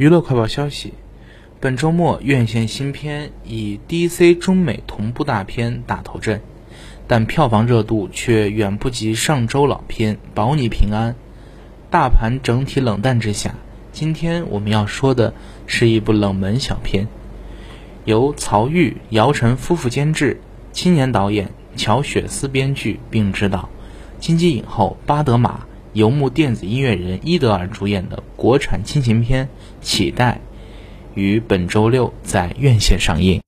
娱乐快报消息：本周末院线新片以 DC 中美同步大片打头阵，但票房热度却远不及上周老片《保你平安》。大盘整体冷淡之下，今天我们要说的是一部冷门小片，由曹郁、姚晨夫妇监制，青年导演乔雪思编剧并执导，金鸡影后巴德玛。游牧电子音乐人伊德尔主演的国产亲情片《乞丐》，于本周六在院线上映。